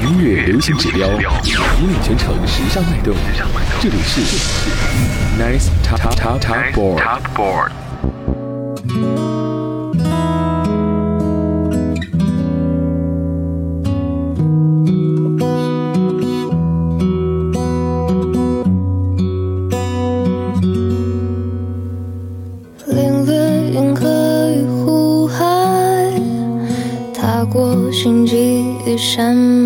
音乐流行指标，引领全城时尚脉动。这里是 Nice Top Top Top Board。山脉，穿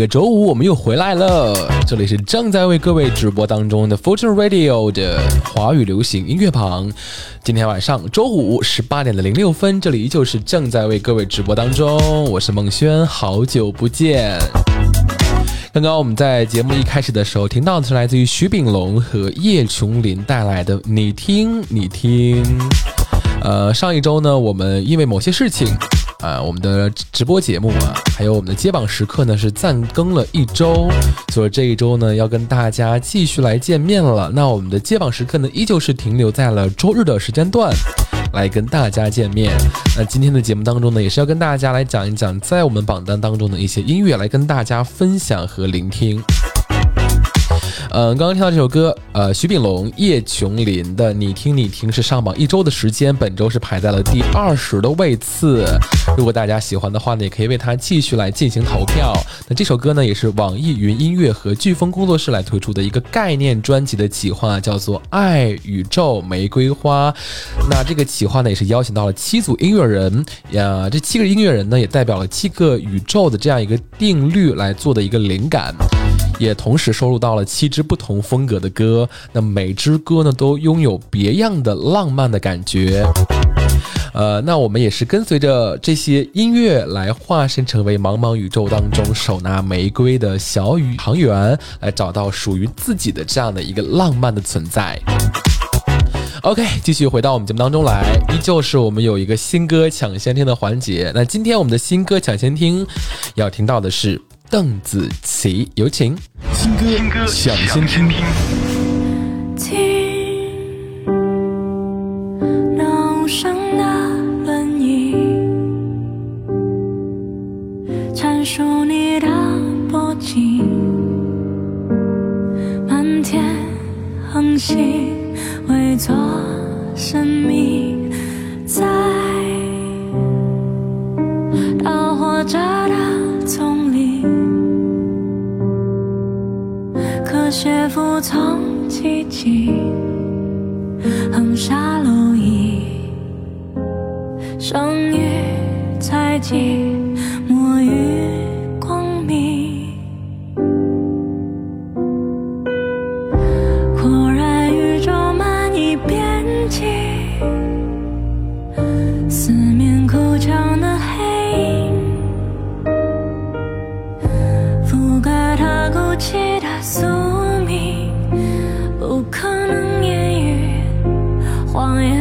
个周五我们又回来了，这里是正在为各位直播当中的 Fortune Radio 的华语流行音乐榜。今天晚上周五十八点的零六分，这里依旧是正在为各位直播当中，我是孟轩，好久不见。刚刚我们在节目一开始的时候听到的是来自于徐秉龙和叶琼林带来的《你听你听》。呃，上一周呢，我们因为某些事情。啊，我们的直播节目啊，还有我们的接榜时刻呢是暂更了一周，所以这一周呢要跟大家继续来见面了。那我们的接榜时刻呢依旧是停留在了周日的时间段。来跟大家见面。那今天的节目当中呢，也是要跟大家来讲一讲，在我们榜单当中的一些音乐，来跟大家分享和聆听。嗯，刚刚听到这首歌，呃，徐秉龙、叶琼林的《你听你听》是上榜一周的时间，本周是排在了第二十的位次。如果大家喜欢的话呢，也可以为他继续来进行投票。那这首歌呢，也是网易云音乐和飓风工作室来推出的一个概念专辑的企划，叫做《爱宇宙玫瑰花》。那这个企划呢，也是邀请到了七组音乐人呀，这七个音乐人呢，也代表了七个宇宙的这样一个定律来做的一个灵感。也同时收录到了七支不同风格的歌，那每支歌呢都拥有别样的浪漫的感觉。呃，那我们也是跟随着这些音乐来化身成为茫茫宇宙当中手拿玫瑰的小宇航员，来找到属于自己的这样的一个浪漫的存在。OK，继续回到我们节目当中来，依旧是我们有一个新歌抢先听的环节。那今天我们的新歌抢先听要听到的是。邓紫棋，有请。新歌抢先听。听，恒星围作生命，在导火着的丛林。写服从奇迹，横沙路易，生于采集，盖它哭泣的宿命，不可能言语，谎言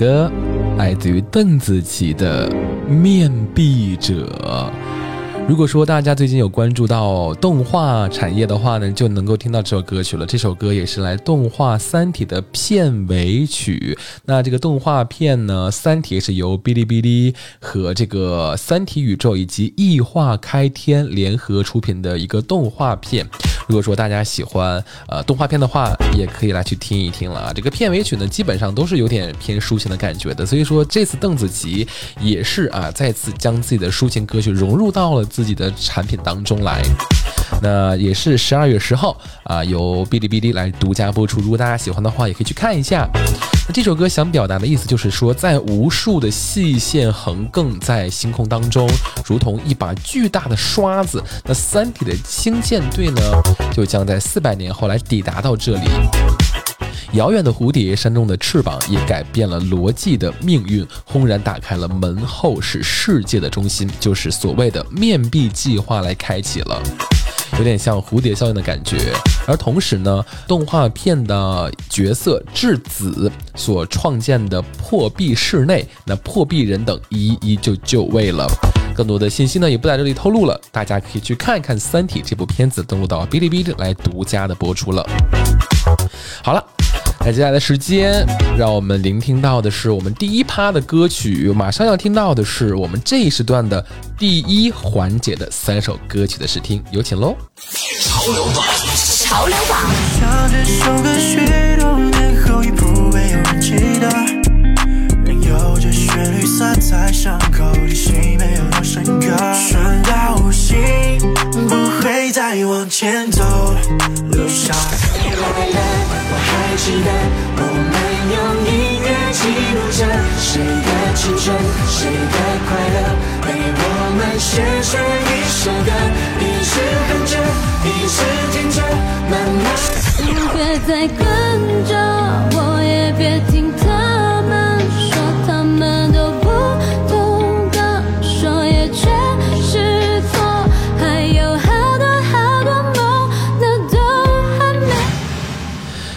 歌来自于邓紫棋的《面壁者》。如果说大家最近有关注到动画产业的话呢，就能够听到这首歌曲了。这首歌也是来动画《三体》的片尾曲。那这个动画片呢，《三体》是由哔哩哔哩和这个三体宇宙以及异化开天联合出品的一个动画片。如果说大家喜欢呃动画片的话，也可以来去听一听了啊。这个片尾曲呢，基本上都是有点偏抒情的感觉的，所以说这次邓紫棋也是啊，再次将自己的抒情歌曲融入到了自己的产品当中来。那也是十二月十号啊，由哔哩哔哩来独家播出。如果大家喜欢的话，也可以去看一下。那这首歌想表达的意思就是说，在无数的细线横亘在星空当中，如同一把巨大的刷子。那三体的星舰队呢，就将在四百年后来抵达到这里。遥远的蝴蝶，扇动的翅膀，也改变了逻辑的命运，轰然打开了门后，使世界的中心，就是所谓的面壁计划来开启了。有点像蝴蝶效应的感觉，而同时呢，动画片的角色质子所创建的破壁室内，那破壁人等一一就就位了。更多的信息呢，也不在这里透露了，大家可以去看一看《三体》这部片子，登录到哔哩哔哩来独家的播出了。好了。那接下来的时间，让我们聆听到的是我们第一趴的歌曲，马上要听到的是我们这一时段的第一环节的三首歌曲的试听，有请喽！潮流榜，潮流榜，再往前走，留下。我还记得我们用音乐记录着谁的青春，谁的快乐，被我们写成一首歌，一直哼着，一直听着，慢慢。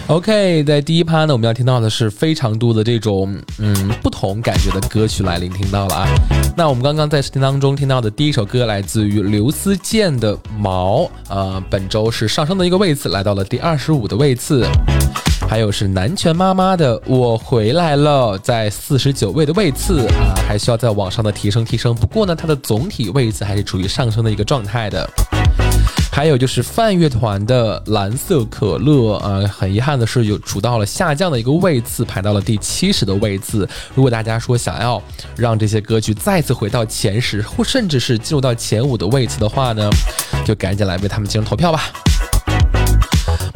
OK，在第一趴呢，我们要听到的是非常多的这种嗯不同感觉的歌曲来聆听到了啊。那我们刚刚在视频当中听到的第一首歌来自于刘思健的《毛》，呃，本周是上升的一个位次，来到了第二十五的位次。还有是南拳妈妈的《我回来了》，在四十九位的位次啊，还需要在往上的提升提升。不过呢，它的总体位次还是处于上升的一个状态的。还有就是泛乐团的蓝色可乐，呃，很遗憾的是有处到了下降的一个位次，排到了第七十的位次。如果大家说想要让这些歌曲再次回到前十，或甚至是进入到前五的位次的话呢，就赶紧来为他们进行投票吧。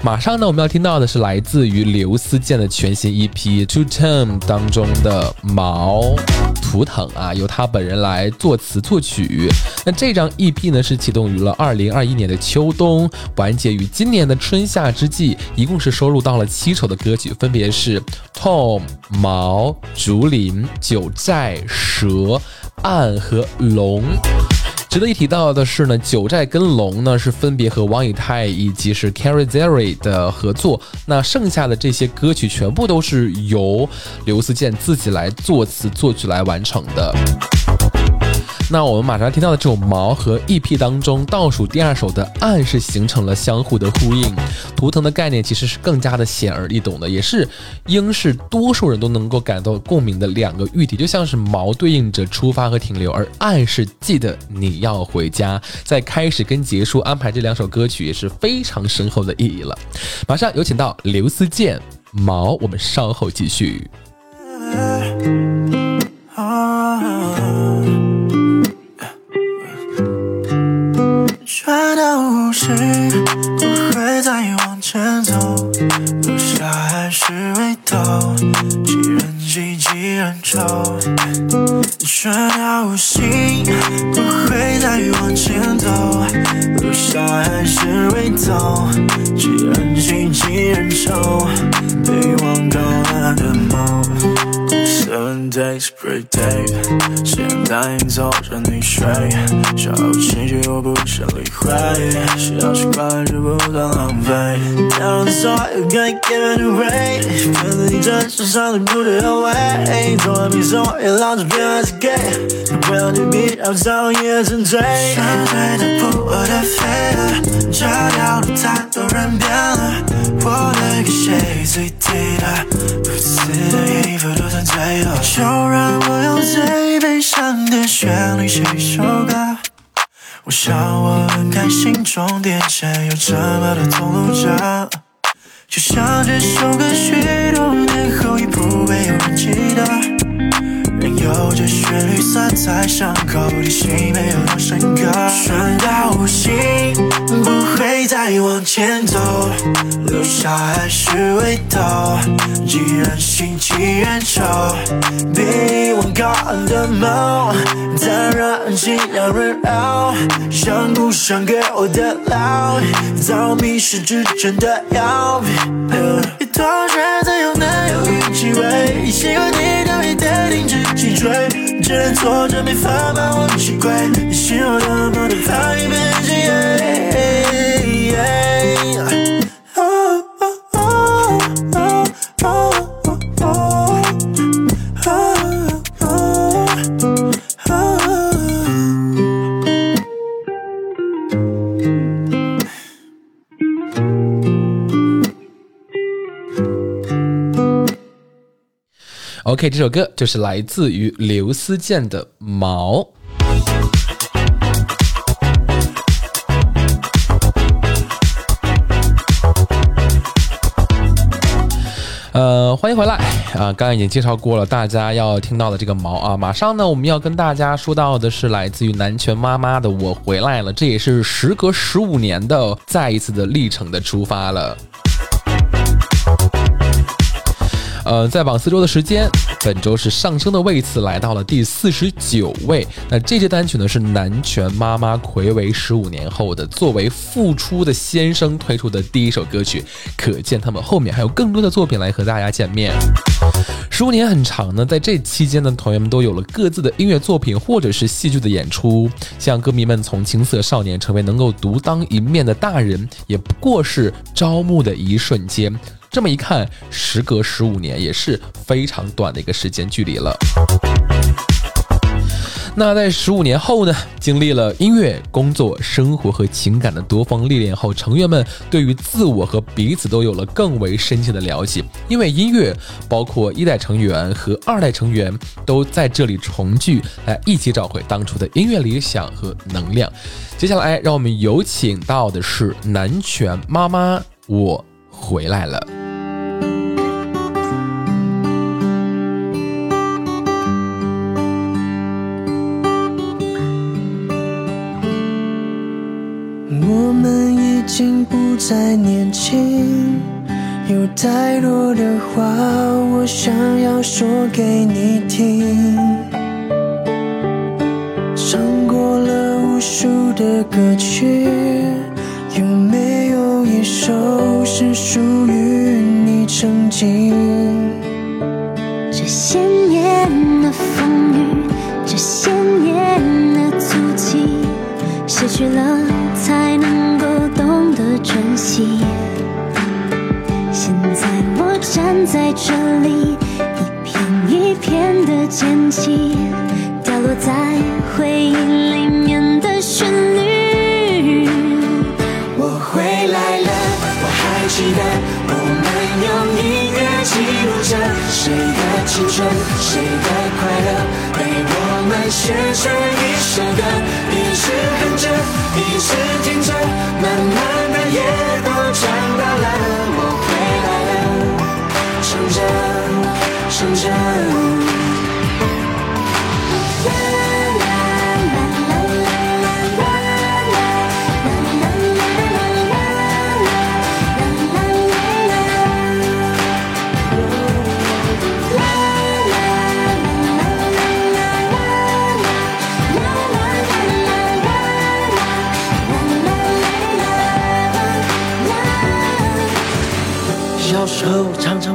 马上呢，我们要听到的是来自于刘思健的全新 EP《two time》当中的《毛图腾》啊，由他本人来作词作曲。那这张 EP 呢是启动于了二零二一年的秋冬，完结于今年的春夏之际，一共是收录到了七首的歌曲，分别是 Tom、毛、竹林、九寨、蛇、暗和龙。值得一提到的是呢，九寨跟龙呢是分别和王以太以及是 Carrie Zeri 的合作，那剩下的这些歌曲全部都是由刘思健自己来作词作曲来完成的。那我们马上听到的这首《毛》和 EP 当中倒数第二首的《暗》是形成了相互的呼应。图腾的概念其实是更加的显而易懂的，也是应是多数人都能够感到共鸣的两个喻体，就像是毛对应着出发和停留，而暗是记得你要回家。在开始跟结束安排这两首歌曲也是非常深厚的意义了。马上有请到刘思健《毛》，我们稍后继续。转到无视，不会再往前走，留下还是味道，几人挤几人愁。转到无心，不会再往前走，留下还是味道，几人挤几人愁。被忘高了的梦，days per day，誓言答应走着你睡，小情绪我不想理会，需要习惯就不断浪费。Down the soil, you gotta give it away，跟着你这身上的不对后悔，从来没送也老子偏还是 gay，不要去比较，早夜沉醉。相对的不我的飞了，照掉了太多人变了，我的给谁最对的，不自的衣服都曾醉了，就就让我用最悲伤的旋律写一首歌。我想我很开心，终点线有这么的同路者，就像这首歌许多年后也不会有人记得，有着旋律色彩伤口，提醒没有那深刻，顺到无心，不会再往前走，留下还是味道，既然心既然愁，比往高的梦，再让心让人熬，想不想给我的 love，早迷失之前的药，一多选择有难有运气味，喜欢你特别的停止追，只能坐着没法把我击溃，你心有多么的怕一变 OK，这首歌就是来自于刘思健的《毛》。呃，欢迎回来啊！刚刚已经介绍过了，大家要听到的这个毛啊，马上呢，我们要跟大家说到的是来自于南拳妈妈的《我回来了》，这也是时隔十五年的再一次的历程的出发了。呃，在榜四周的时间，本周是上升的位次来到了第四十九位。那这支单曲呢是南拳妈妈暌违十五年后的作为复出的先生推出的第一首歌曲，可见他们后面还有更多的作品来和大家见面。十五年很长呢，在这期间呢，团员们都有了各自的音乐作品或者是戏剧的演出。像歌迷们从青涩少年成为能够独当一面的大人，也不过是朝暮的一瞬间。这么一看，时隔十五年也是非常短的一个时间距离了。那在十五年后呢，经历了音乐、工作、生活和情感的多方历练后，成员们对于自我和彼此都有了更为深切的了解。因为音乐，包括一代成员和二代成员都在这里重聚，来一起找回当初的音乐理想和能量。接下来，让我们有请到的是南拳妈妈，我回来了。我们已经不再年轻，有太多的话我想要说给你听。唱过了无数的歌曲，有没首是属于你曾经？这些年的风雨，这些年的足迹，失去了才能够懂得珍惜。现在我站在这里，一片一片的捡起，青春，谁的快乐，被我们写成一首歌，一直哼着，一直听着，慢慢的也都长大了。我回来了，唱着，唱着。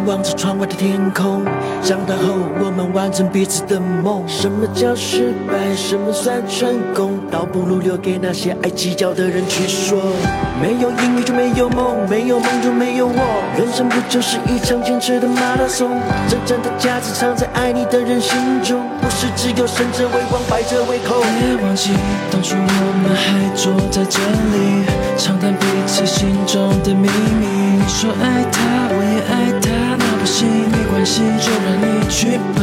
望着窗外的天空。长大后，我们完成彼此的梦。什么叫失败？什么算成功？倒不如留给那些爱计较的人去说。没有音乐就没有梦，没有梦就没有我。人生不就是一场坚持的马拉松？真正的价值藏在爱你的人心中，不是只有胜者为王，败者为寇。别忘记，当初我们还坐在这里，就让你去吧。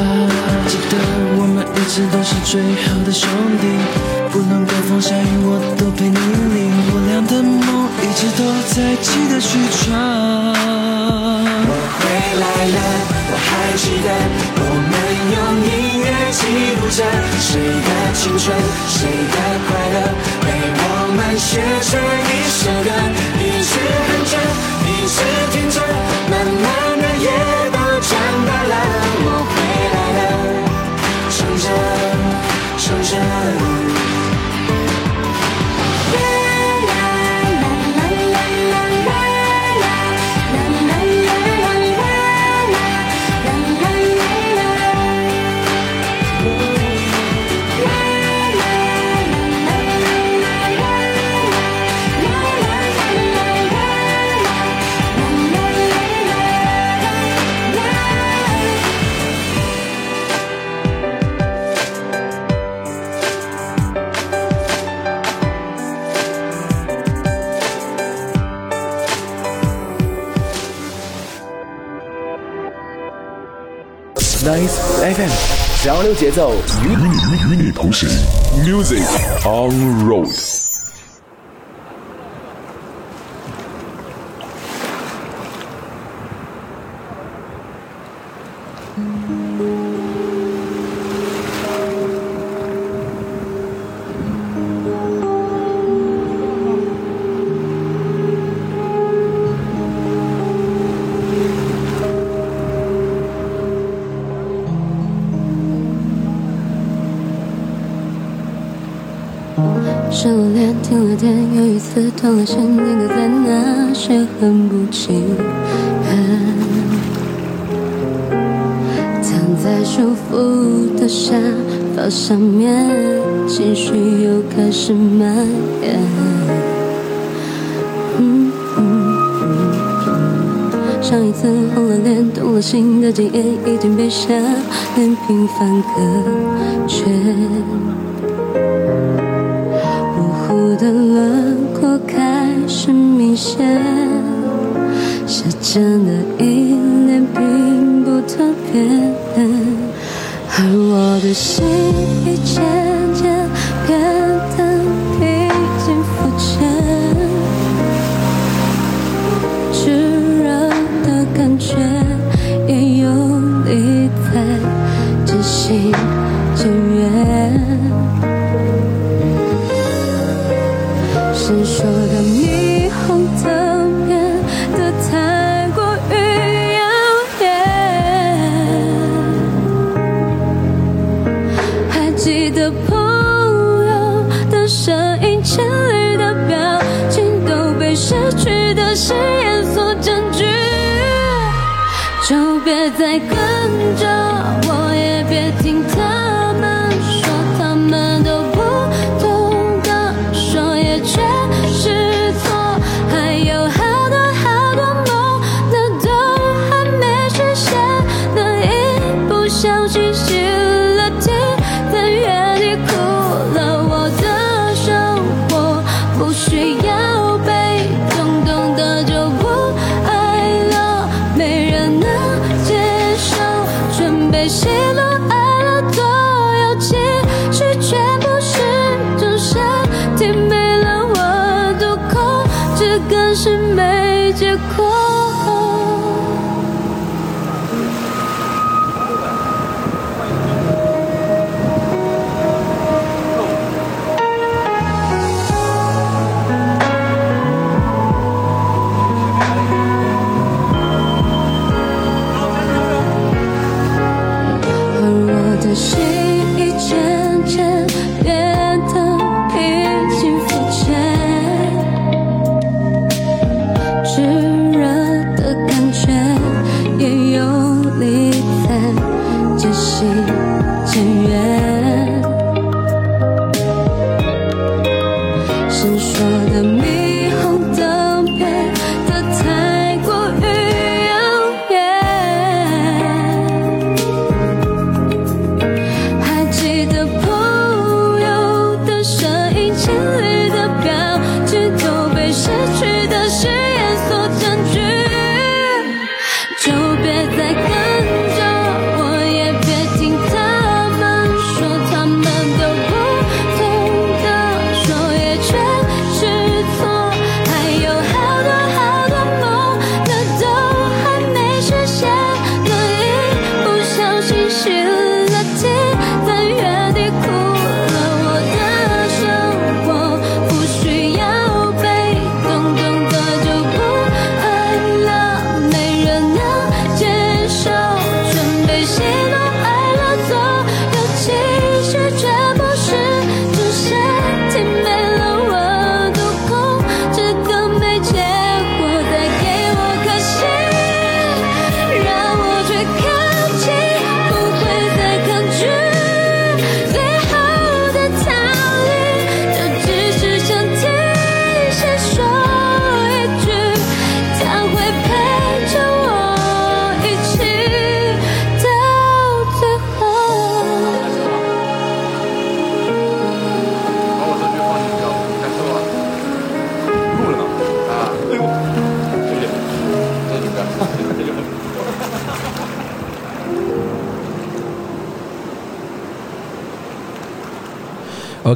记得我们一直都是最好的兄弟，不论刮风下雨，我都陪你淋。我俩的梦一直都在，记得去闯。我回来了，我还记得，我们用音乐记录着谁的青春，谁的快乐，被我们写成一首歌，潮流节奏与与你与你同行。Music on Road。天，停了电，有一次断了线，定格在那些很不情愿。躺在舒服的沙发上面，情绪又开始蔓延。上一次红了脸，动了心的经验，已经被下连平凡隔绝。的轮廓开始明显，时间的依恋并不特别，而我的心已渐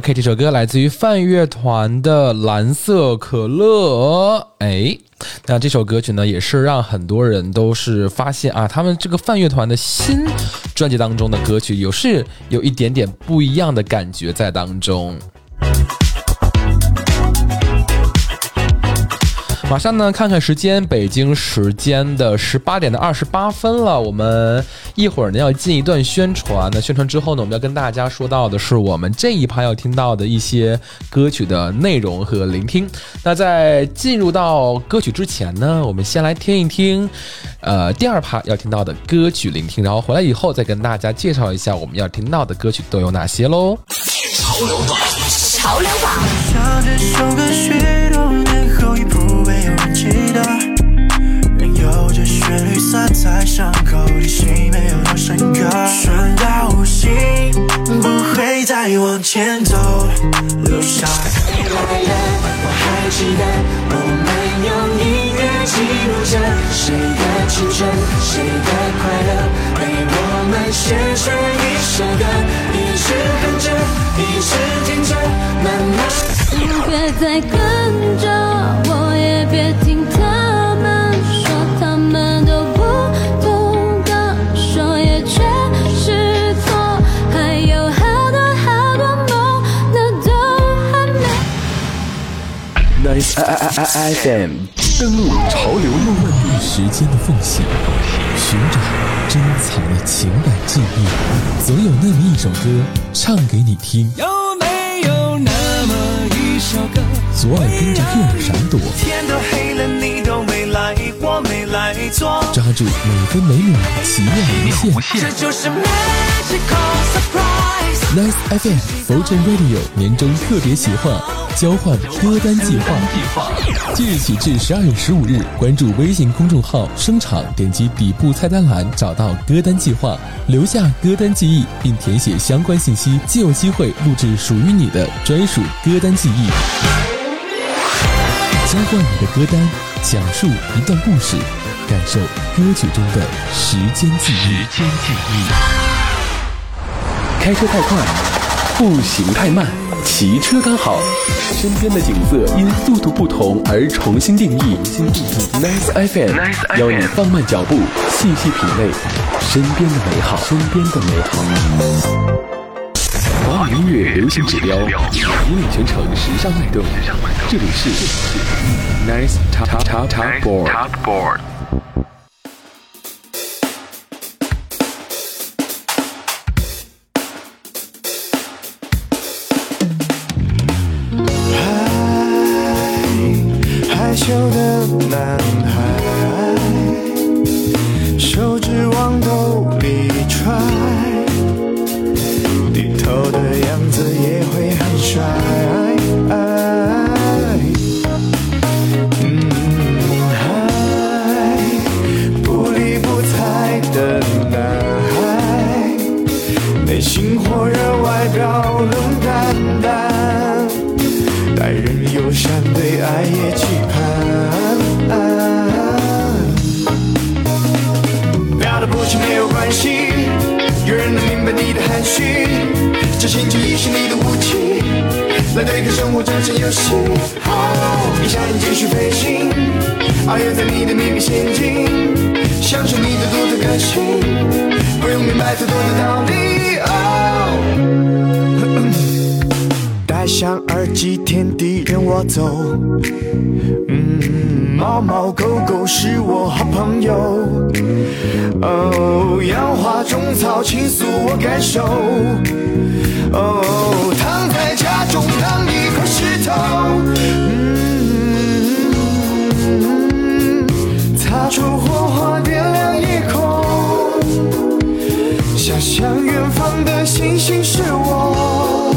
OK，这首歌来自于范乐团的《蓝色可乐》。哎，那这首歌曲呢，也是让很多人都是发现啊，他们这个范乐团的新专辑当中的歌曲，有是有一点点不一样的感觉在当中。马上呢，看看时间，北京时间的十八点的二十八分了。我们一会儿呢要进一段宣传。那宣传之后呢，我们要跟大家说到的是我们这一趴要听到的一些歌曲的内容和聆听。那在进入到歌曲之前呢，我们先来听一听，呃，第二趴要听到的歌曲聆听，然后回来以后再跟大家介绍一下我们要听到的歌曲都有哪些喽。潮流榜，像这首 FM 登录潮流梦幻地时间的缝隙，寻找珍藏的情感记忆，总有那么一首歌唱给你听。有没有那么一首歌？左耳跟着右耳闪躲，天都黑了，你都没来，我没来坐。抓住每分每秒奇妙无限。这就是 magical surprise。Nice FM Fortune Radio 年终特别企划交换歌单计划，即日起至十二月十五日，关注微信公众号“声场”，点击底部菜单栏找到歌单计划，留下歌单记忆，并填写相关信息，即有机会录制属于你的专属歌单记忆。交换你的歌单，讲述一段故事，感受歌曲中的时间记忆。开车太快，步行太慢，骑车刚好。身边的景色因速度不同而重新定义。Nice FM 邀你放慢脚步，细细品味身边的美好。身边的美好。华语音乐流行指标，引领全城时尚脉动。这里是 Nice Top Top Top Board。想象远方的星星是我。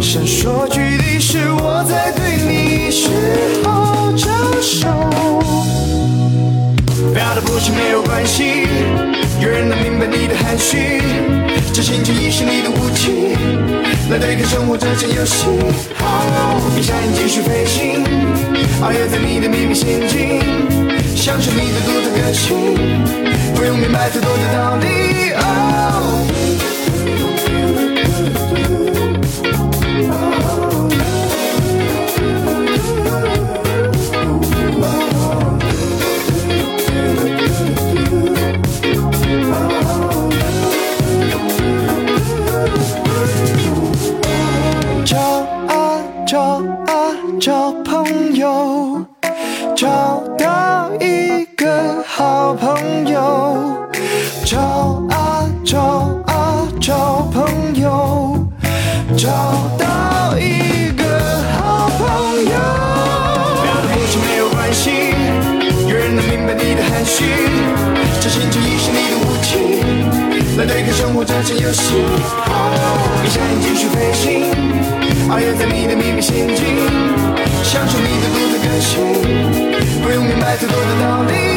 闪烁距离是我在对你时候招手，表达不清没有关系，有人能明白你的含蓄，这心情已是你的武器，来对抗生活这场游戏。闭上眼继续飞行，遨游在你的秘密陷阱，享受你的独特个性，不用明白太多的道理。哦太多的道理。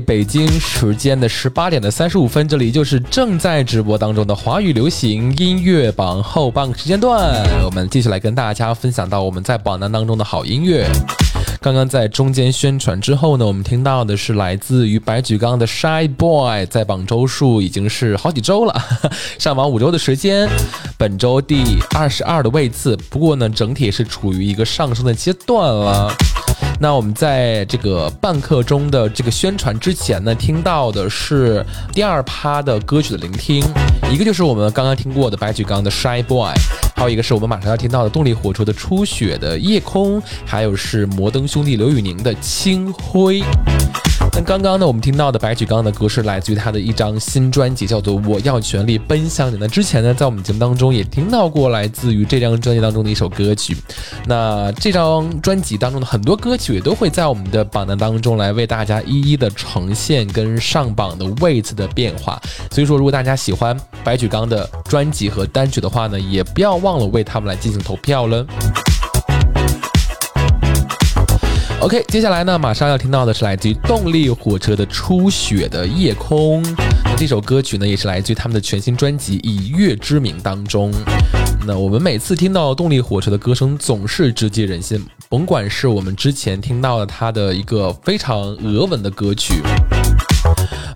北京时间的十八点的三十五分，这里就是正在直播当中的华语流行音乐榜后半个时间段，我们继续来跟大家分享到我们在榜单当中的好音乐。刚刚在中间宣传之后呢，我们听到的是来自于白举纲的《Shy Boy》，在榜周数已经是好几周了，上榜五周的时间，本周第二十二的位次。不过呢，整体是处于一个上升的阶段了。那我们在这个半刻钟的这个宣传之前呢，听到的是第二趴的歌曲的聆听，一个就是我们刚刚听过的白举纲的《Shy Boy》，还有一个是我们马上要听到的动力火车的《初雪的夜空》，还有是摩登兄弟刘宇宁的《清辉》。那刚刚呢，我们听到的白举纲的歌是来自于他的一张新专辑，叫做《我要全力奔向你》。那之前呢，在我们节目当中也听到过来自于这张专辑当中的一首歌曲。那这张专辑当中的很多歌曲也都会在我们的榜单当中来为大家一一的呈现跟上榜的位置的变化。所以说，如果大家喜欢白举纲的专辑和单曲的话呢，也不要忘了为他们来进行投票了。OK，接下来呢，马上要听到的是来自于动力火车的《初雪的夜空》。这首歌曲呢，也是来自于他们的全新专辑《以月之名》当中。那我们每次听到动力火车的歌声，总是直击人心。甭管是我们之前听到的他的一个非常俄文的歌曲，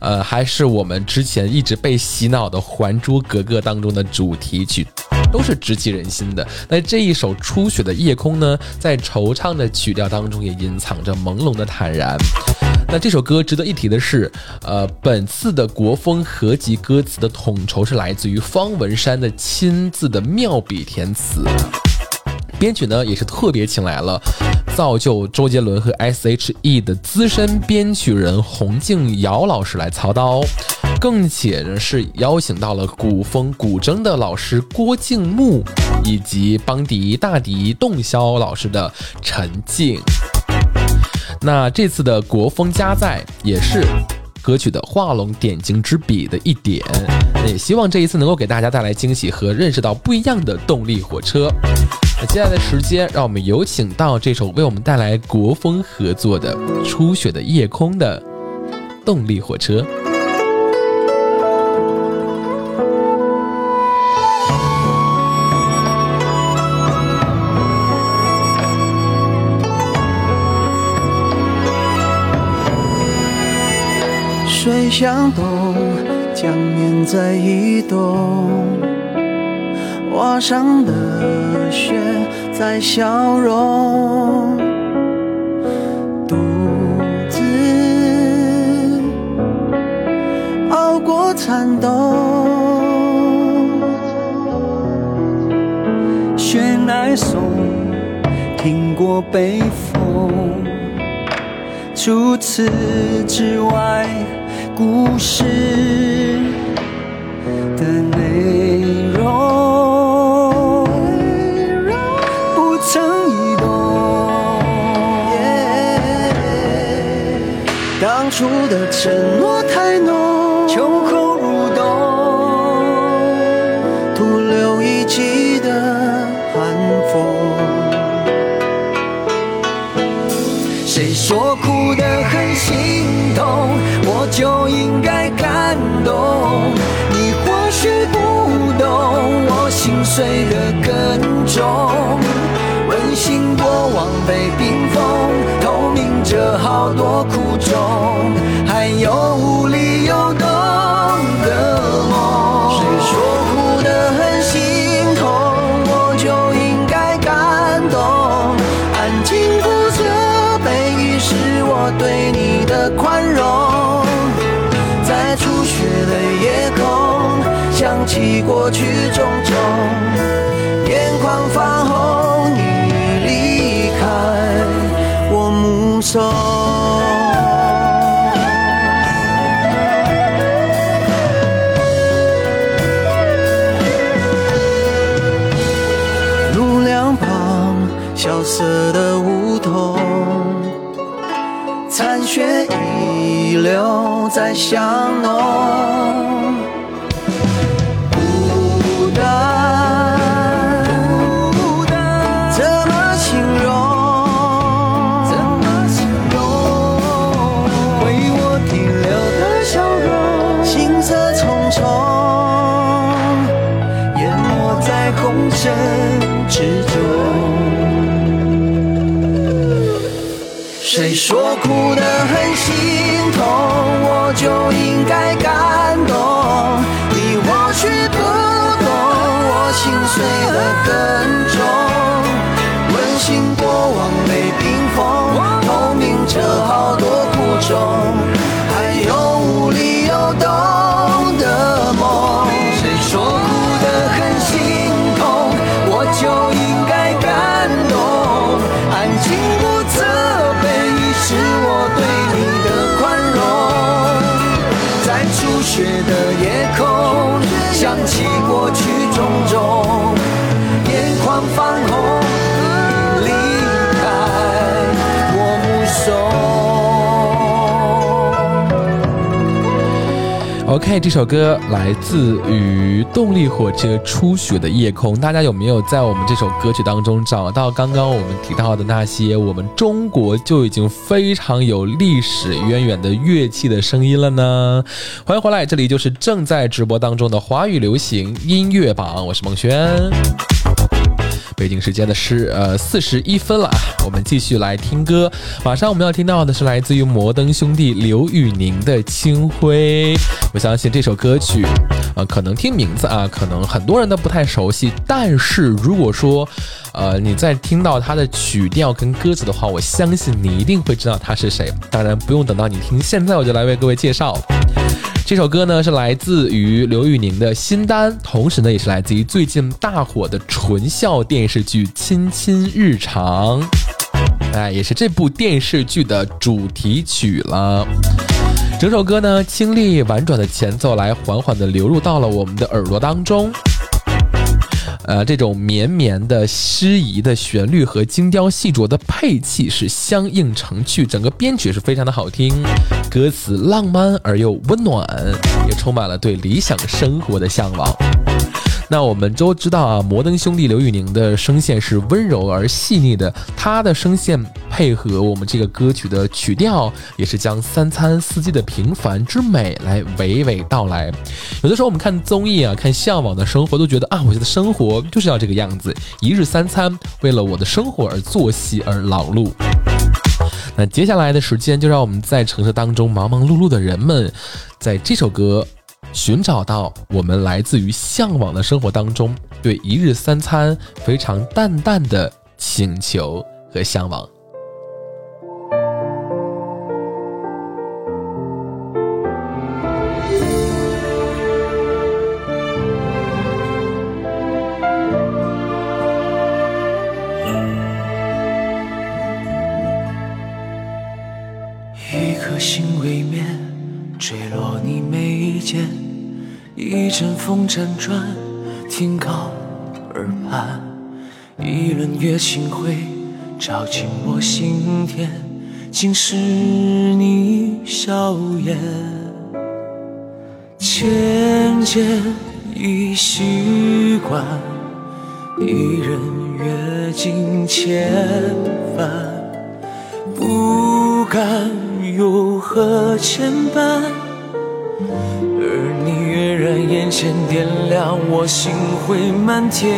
呃，还是我们之前一直被洗脑的《还珠格格》当中的主题曲，都是直击人心的。那这一首《初雪的夜空》呢，在惆怅的曲调当中，也隐藏着朦胧的坦然。那这首歌值得一提的是，呃，本次的国风合集歌词的统筹是来自于方文山的亲自的妙笔填词，编曲呢也是特别请来了造就周杰伦和 S.H.E 的资深编曲人洪敬尧老师来操刀，更且呢是邀请到了古风古筝的老师郭敬木，以及邦迪大迪洞箫老师的陈静。那这次的国风加载也是歌曲的画龙点睛之笔的一点，那也希望这一次能够给大家带来惊喜和认识到不一样的动力火车。那接下来的时间，让我们有请到这首为我们带来国风合作的《初雪的夜空》的动力火车。向东，江面在移动，瓦上的雪在消融，独自熬过残冬。雪乃松，听过北风。除此之外，故事的内容不曾移动。当初的承诺碎的更重。温馨过往被冰封，透明着好多苦衷，还有无力游动的梦。谁说哭得很心痛，我就应该感动？安静不责备已是我对你的宽容。在初雪的夜空，想起过去种目送。路两旁萧瑟的梧桐，残雪遗留在巷弄。这首歌来自于动力火车《初雪的夜空》。大家有没有在我们这首歌曲当中找到刚刚我们提到的那些我们中国就已经非常有历史渊源的乐器的声音了呢？欢迎回来，这里就是正在直播当中的华语流行音乐榜，我是孟轩。北京时间的十呃四十一分了，我们继续来听歌。马上我们要听到的是来自于摩登兄弟刘宇宁的《清辉》。我相信这首歌曲，呃，可能听名字啊，可能很多人都不太熟悉。但是如果说，呃，你在听到它的曲调跟歌词的话，我相信你一定会知道他是谁。当然，不用等到你听，现在我就来为各位介绍。这首歌呢是来自于刘宇宁的新单，同时呢也是来自于最近大火的纯笑电视剧《亲亲日常》，哎，也是这部电视剧的主题曲了。整首歌呢，清丽婉转的前奏来缓缓的流入到了我们的耳朵当中。呃，这种绵绵的诗意的旋律和精雕细琢的配器是相映成趣，整个编曲是非常的好听，歌词浪漫而又温暖，也充满了对理想生活的向往。那我们都知道啊，摩登兄弟刘宇宁的声线是温柔而细腻的，他的声线配合我们这个歌曲的曲调，也是将三餐四季的平凡之美来娓娓道来。有的时候我们看综艺啊，看《向往的生活》，都觉得啊，我觉得生活就是要这个样子，一日三餐，为了我的生活而作息而劳碌。那接下来的时间，就让我们在城市当中忙忙碌碌的人们，在这首歌寻找到我们来自于向往的生活当中对一日三餐非常淡淡的请求和向往。阵风辗转，天高耳畔，一轮月清辉，照进我心田，竟是你笑颜。渐渐已习惯，一人阅尽千帆。不敢有何牵绊，眼前，点亮我心灰满天。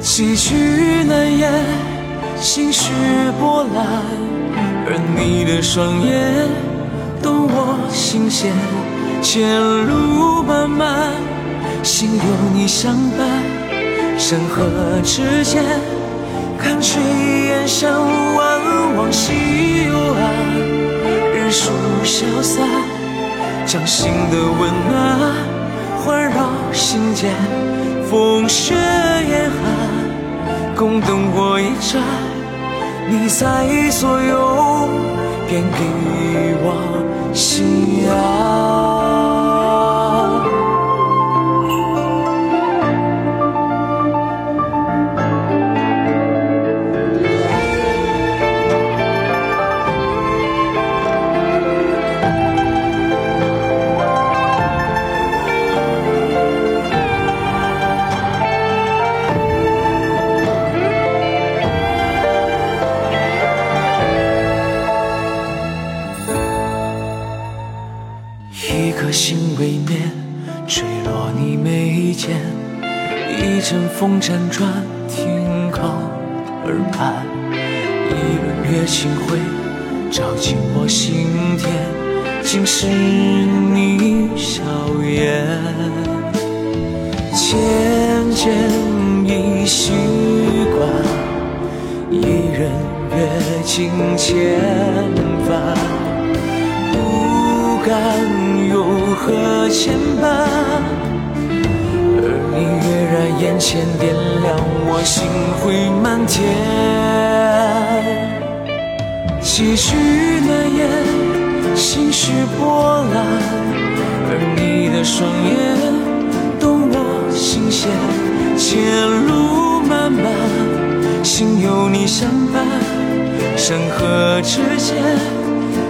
几句难言，心绪波澜，而你的双眼懂我心弦。前路漫漫，心有你相伴，山河之间。看炊烟上万往西游岸，日出消散，掌心的温暖环绕心间，风雪严寒，共灯火一盏，你在左右，便给我心安。风辗转，天高耳畔，一轮月清辉，照进我心田，竟是你笑颜。渐渐已习惯，一人阅尽千帆。不敢有何牵绊，跃然眼前，点亮我星辉满天。几许难言，心绪波澜，而你的双眼，动我心弦。前路漫漫，心有你相伴。山河之间，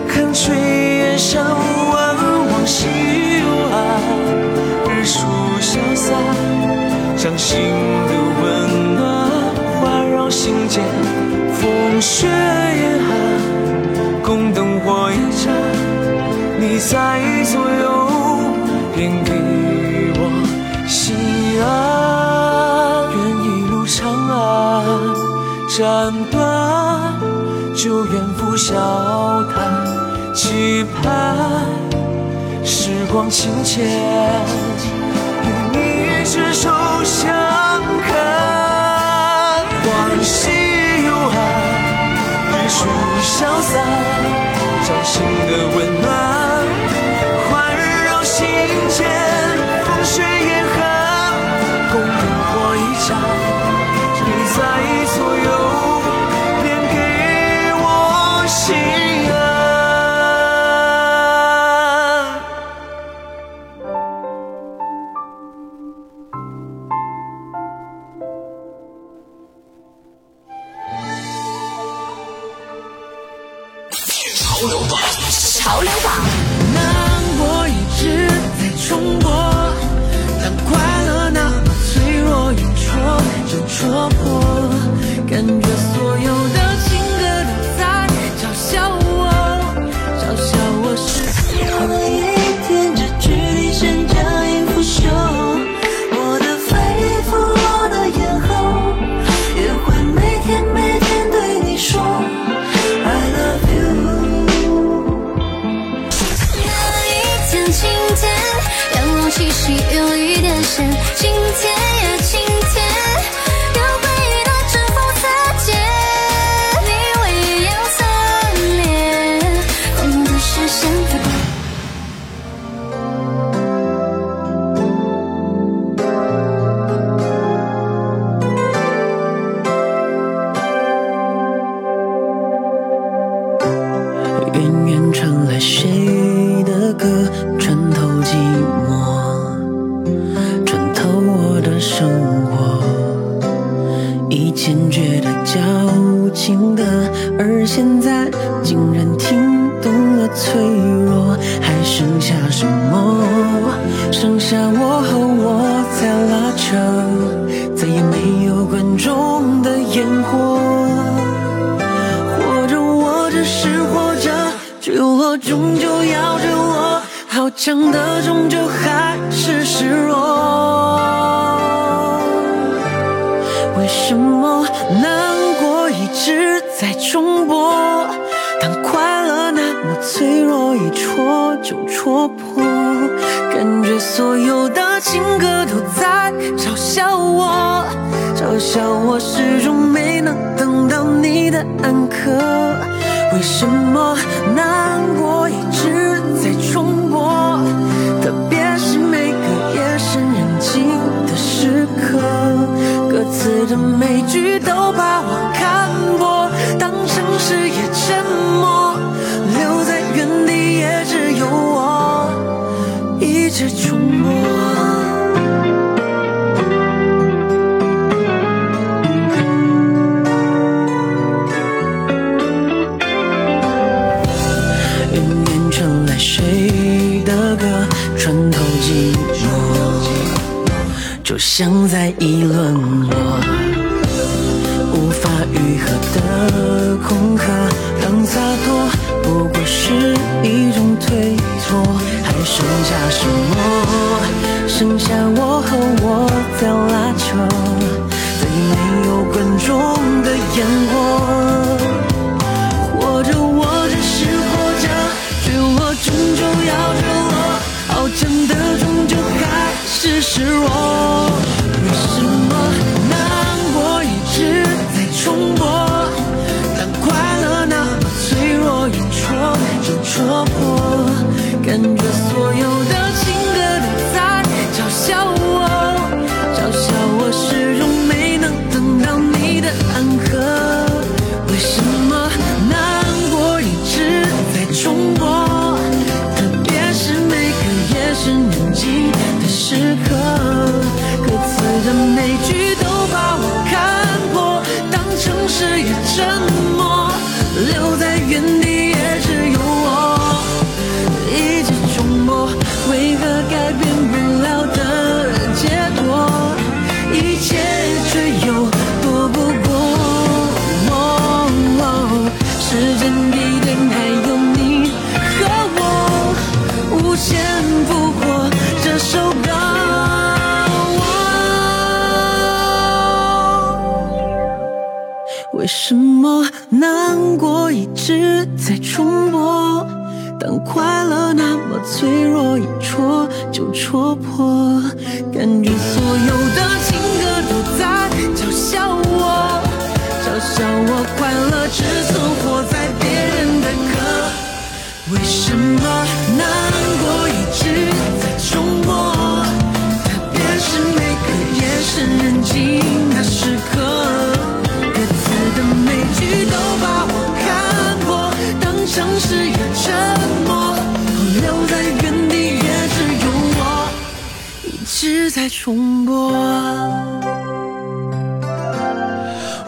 看炊烟上万，往事如烟，日出潇洒。掌心的温暖环绕心间，风雪严寒，共灯火一盏，你在左右，便给我心安。愿一路长安，斩断旧怨拂晓谈，期盼时光清浅，与你执手相看，往昔幽暗，日出消散，掌心的温暖。为什么难过一直在重播？当快乐那么脆弱，一戳就戳破，感觉所有的情歌都在嘲笑我，嘲笑我始终没能等到你的安可。为什么难过一直在重播？的每句都把我看破，当城市也沉默，留在原地也只有我一直重播。远远传来谁的歌，穿透寂寞，就像在议论剩下什么？剩下我和我在拉扯，再也没有观众的眼光。活着，我只是活着，坠落终究要坠落，好强的终究还是示弱。的安和。为什么难过一直在重播？特别是每个夜深人静的时刻，歌词的每句都把我看破，当城市也沉么难过一直在重播？当快乐那么脆弱，一戳就戳破，感觉所有的情歌都在嘲笑我，嘲笑我快乐只存活在别人的歌。为什么难过一直在重播？特别是每个夜深人静沉默，留在原地也只有我一直在重播。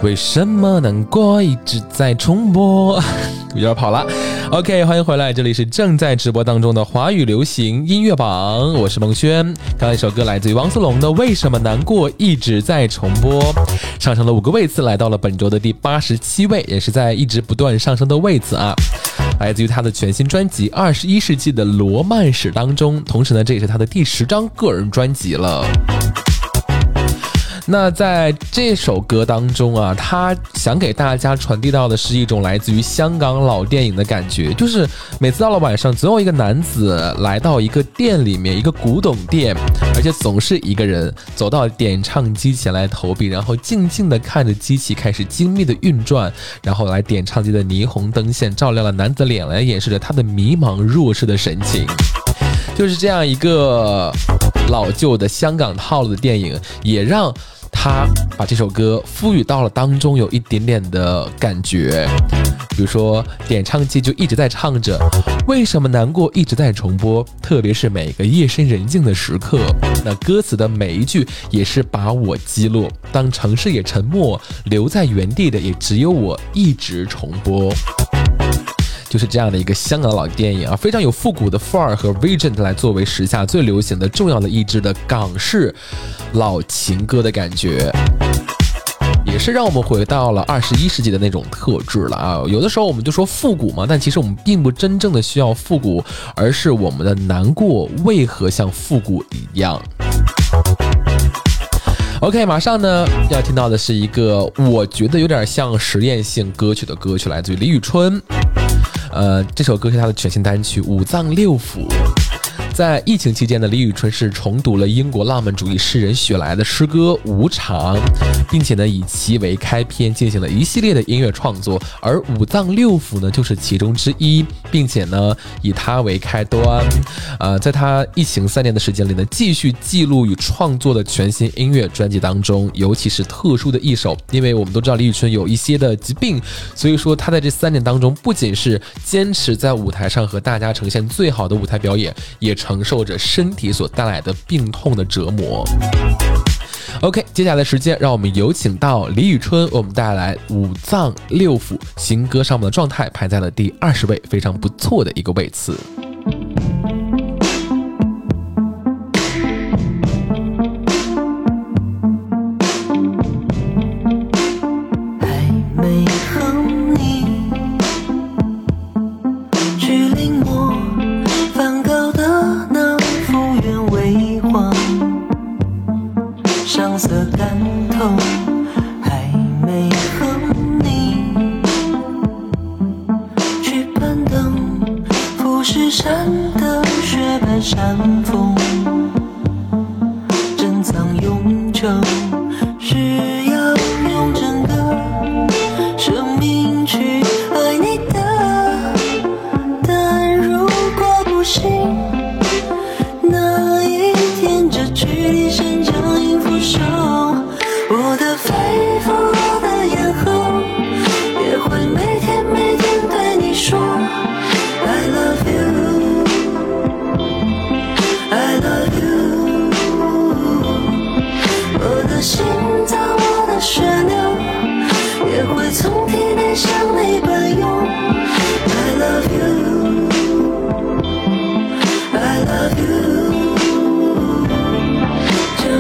为什么难过一直在重播？有点跑了。OK，欢迎回来，这里是正在直播当中的华语流行音乐榜，我是孟轩。刚刚一首歌来自于王思龙的《为什么难过一直在重播》，上升了五个位次，来到了本周的第八十七位，也是在一直不断上升的位次啊。来自于他的全新专辑《二十一世纪的罗曼史》当中，同时呢，这也是他的第十张个人专辑了。那在这首歌当中啊，他想给大家传递到的是一种来自于香港老电影的感觉，就是每次到了晚上，总有一个男子来到一个店里面，一个古董店，而且总是一个人走到点唱机前来投币，然后静静地看着机器开始精密的运转，然后来点唱机的霓虹灯线照亮了男子脸，来掩饰着他的迷茫弱势的神情。就是这样一个老旧的香港套路的电影，也让他把这首歌赋予到了当中有一点点的感觉。比如说，点唱机就一直在唱着“为什么难过一直在重播”，特别是每个夜深人静的时刻，那歌词的每一句也是把我击落。当城市也沉默，留在原地的也只有我一直重播。就是这样的一个香港老电影啊，非常有复古的范儿和 Vision 来作为时下最流行的重要的一支的港式老情歌的感觉。也是让我们回到了二十一世纪的那种特质了啊！有的时候我们就说复古嘛，但其实我们并不真正的需要复古，而是我们的难过为何像复古一样。OK，马上呢要听到的是一个我觉得有点像实验性歌曲的歌曲，来自于李宇春。呃，这首歌是他的全新单曲《五脏六腑》。在疫情期间呢，李宇春是重读了英国浪漫主义诗人雪莱的诗歌《无常》，并且呢以其为开篇进行了一系列的音乐创作，而五脏六腑呢就是其中之一，并且呢以它为开端。呃，在他疫情三年的时间里呢，继续记录与创作的全新音乐专辑当中，尤其是特殊的一首，因为我们都知道李宇春有一些的疾病，所以说他在这三年当中，不仅是坚持在舞台上和大家呈现最好的舞台表演，也承受着身体所带来的病痛的折磨。OK，接下来的时间，让我们有请到李宇春，为我们带来五脏六腑新歌上面的状态，排在了第二十位，非常不错的一个位次。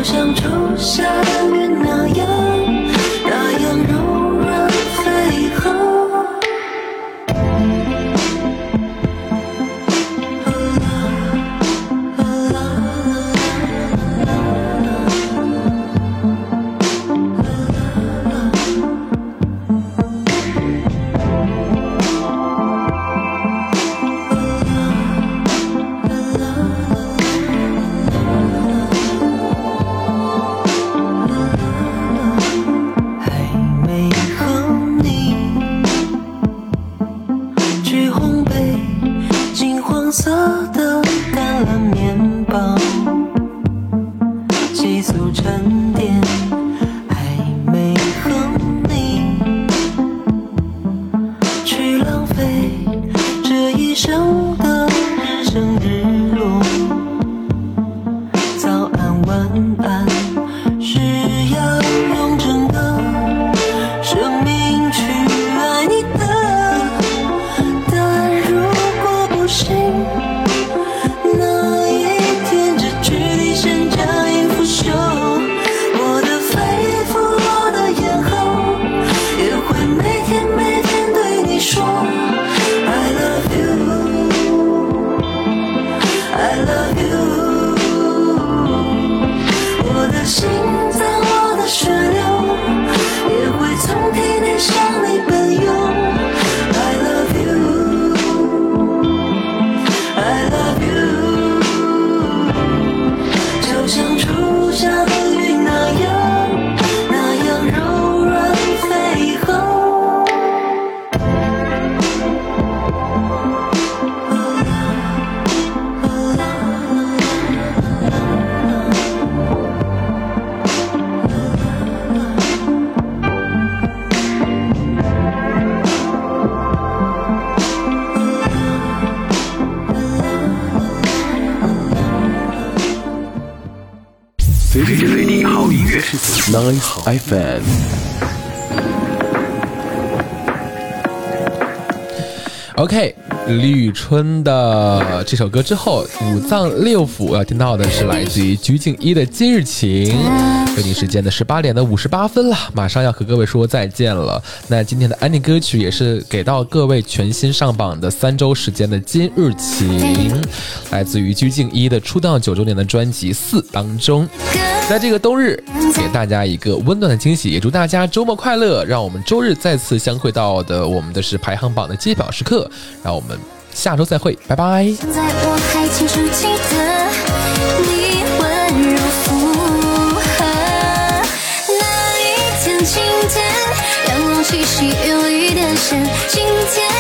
像初夏的雨。FM。OK，李宇春的这首歌之后，五脏六腑要听到的是来自于鞠婧祎的《今日情》。北京时间的十八点的五十八分了，马上要和各位说再见了。那今天的安利歌曲也是给到各位全新上榜的三周时间的《今日情》，来自于鞠婧祎的出道九周年的专辑《四》当中。在这个冬日，给大家一个温暖的惊喜，也祝大家周末快乐。让我们周日再次相会到的，我们的是排行榜的揭晓时刻。让我们下周再会，拜拜。现在我还清楚记得你温柔附和。那一天晴天，阳光气息有一点咸，今天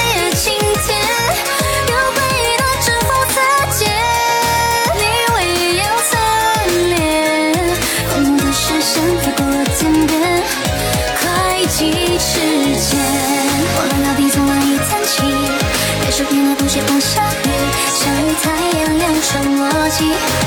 双